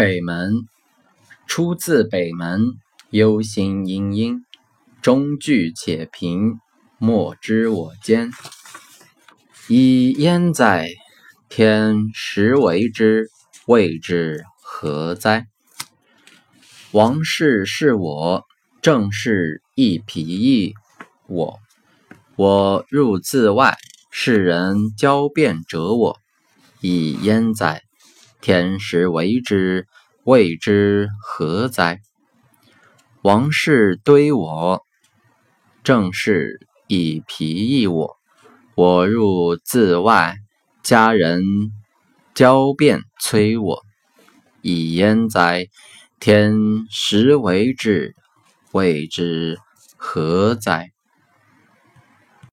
北门，出自北门，忧心忡忡，中具且贫，莫知我艰。以焉哉？天时为之，谓之何哉？王事是我，正事亦疲役我。我入自外，世人交辩者我。以焉哉？天时为之，谓之何哉？王室堆我，正事以疲役我。我入自外，家人交辩催我。以焉哉？天时为之，谓之何哉？